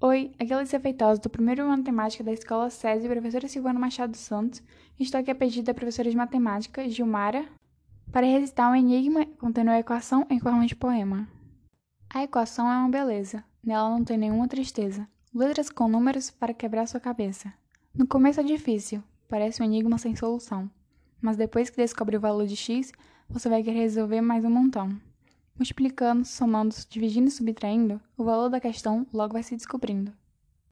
Oi, aqui é Feitosa, do primeiro ano de matemática da Escola SESI, professora Silvana Machado Santos, estou aqui a pedido da professora de matemática, Gilmara, para recitar um enigma contendo a equação em forma de poema. A equação é uma beleza, nela não tem nenhuma tristeza. Letras com números para quebrar sua cabeça. No começo é difícil, parece um enigma sem solução, mas depois que descobre o valor de x, você vai querer resolver mais um montão. Multiplicando, somando, dividindo e subtraindo, o valor da questão logo vai se descobrindo.